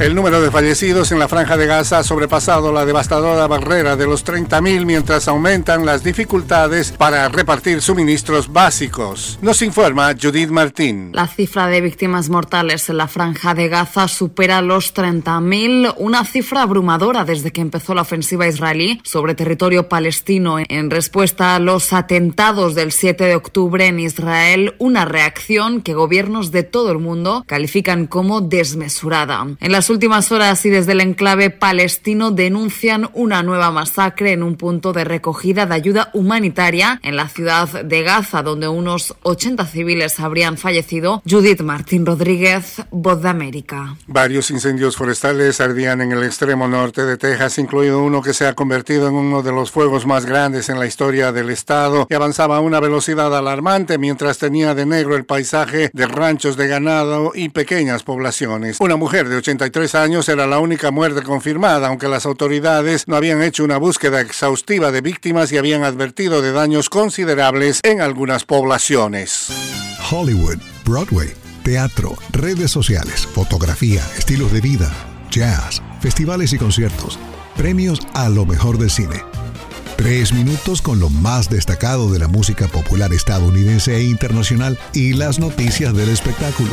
El número de fallecidos en la franja de Gaza ha sobrepasado la devastadora barrera de los 30.000 mientras aumentan las dificultades para repartir suministros básicos. Nos informa Judith Martín. La cifra de víctimas mortales en la franja de Gaza supera los 30.000, una cifra abrumadora desde que empezó la ofensiva israelí sobre territorio palestino en respuesta a los atentados del 7 de octubre en Israel, una reacción que gobiernos de todo el mundo califican como desmesurada. En las últimas horas y desde el enclave palestino denuncian una nueva masacre en un punto de recogida de ayuda humanitaria en la ciudad de Gaza, donde unos 80 civiles habrían fallecido. Judith Martín Rodríguez, Voz de América. Varios incendios forestales ardían en el extremo norte de Texas, incluido uno que se ha convertido en uno de los fuegos más grandes en la historia del estado y avanzaba a una velocidad alarmante mientras tenía de negro el paisaje de ranchos de ganado y pequeñas poblaciones. Una mujer de 83 años era la única muerte confirmada, aunque las autoridades no habían hecho una búsqueda exhaustiva de víctimas y habían advertido de daños considerables en algunas poblaciones. Hollywood, Broadway, teatro, redes sociales, fotografía, estilos de vida, jazz, festivales y conciertos, premios a lo mejor del cine. Tres minutos con lo más destacado de la música popular estadounidense e internacional y las noticias del espectáculo.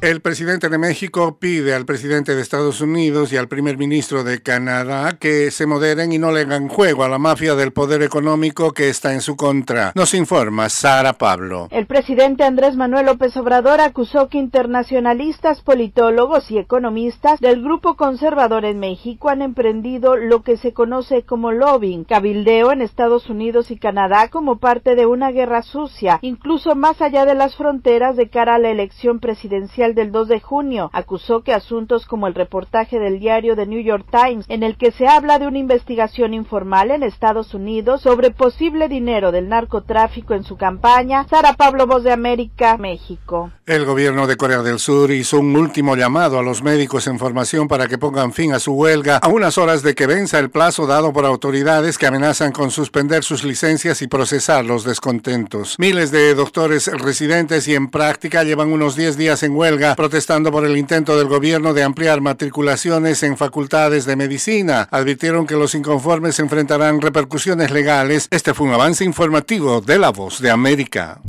El presidente de México pide al presidente de Estados Unidos y al primer ministro de Canadá que se moderen y no le hagan juego a la mafia del poder económico que está en su contra. Nos informa Sara Pablo. El presidente Andrés Manuel López Obrador acusó que internacionalistas, politólogos y economistas del grupo conservador en México han emprendido lo que se conoce como lobbying, cabildeo en Estados Unidos y Canadá como parte de una guerra sucia, incluso más allá de las fronteras de cara a la elección presidencial del 2 de junio, acusó que asuntos como el reportaje del diario The New York Times, en el que se habla de una investigación informal en Estados Unidos sobre posible dinero del narcotráfico en su campaña, Sara Pablo Voz de América, México. El gobierno de Corea del Sur hizo un último llamado a los médicos en formación para que pongan fin a su huelga a unas horas de que venza el plazo dado por autoridades que amenazan con suspender sus licencias y procesar los descontentos. Miles de doctores residentes y en práctica llevan unos 10 días en protestando por el intento del gobierno de ampliar matriculaciones en facultades de medicina. Advirtieron que los inconformes enfrentarán repercusiones legales. Este fue un avance informativo de La Voz de América.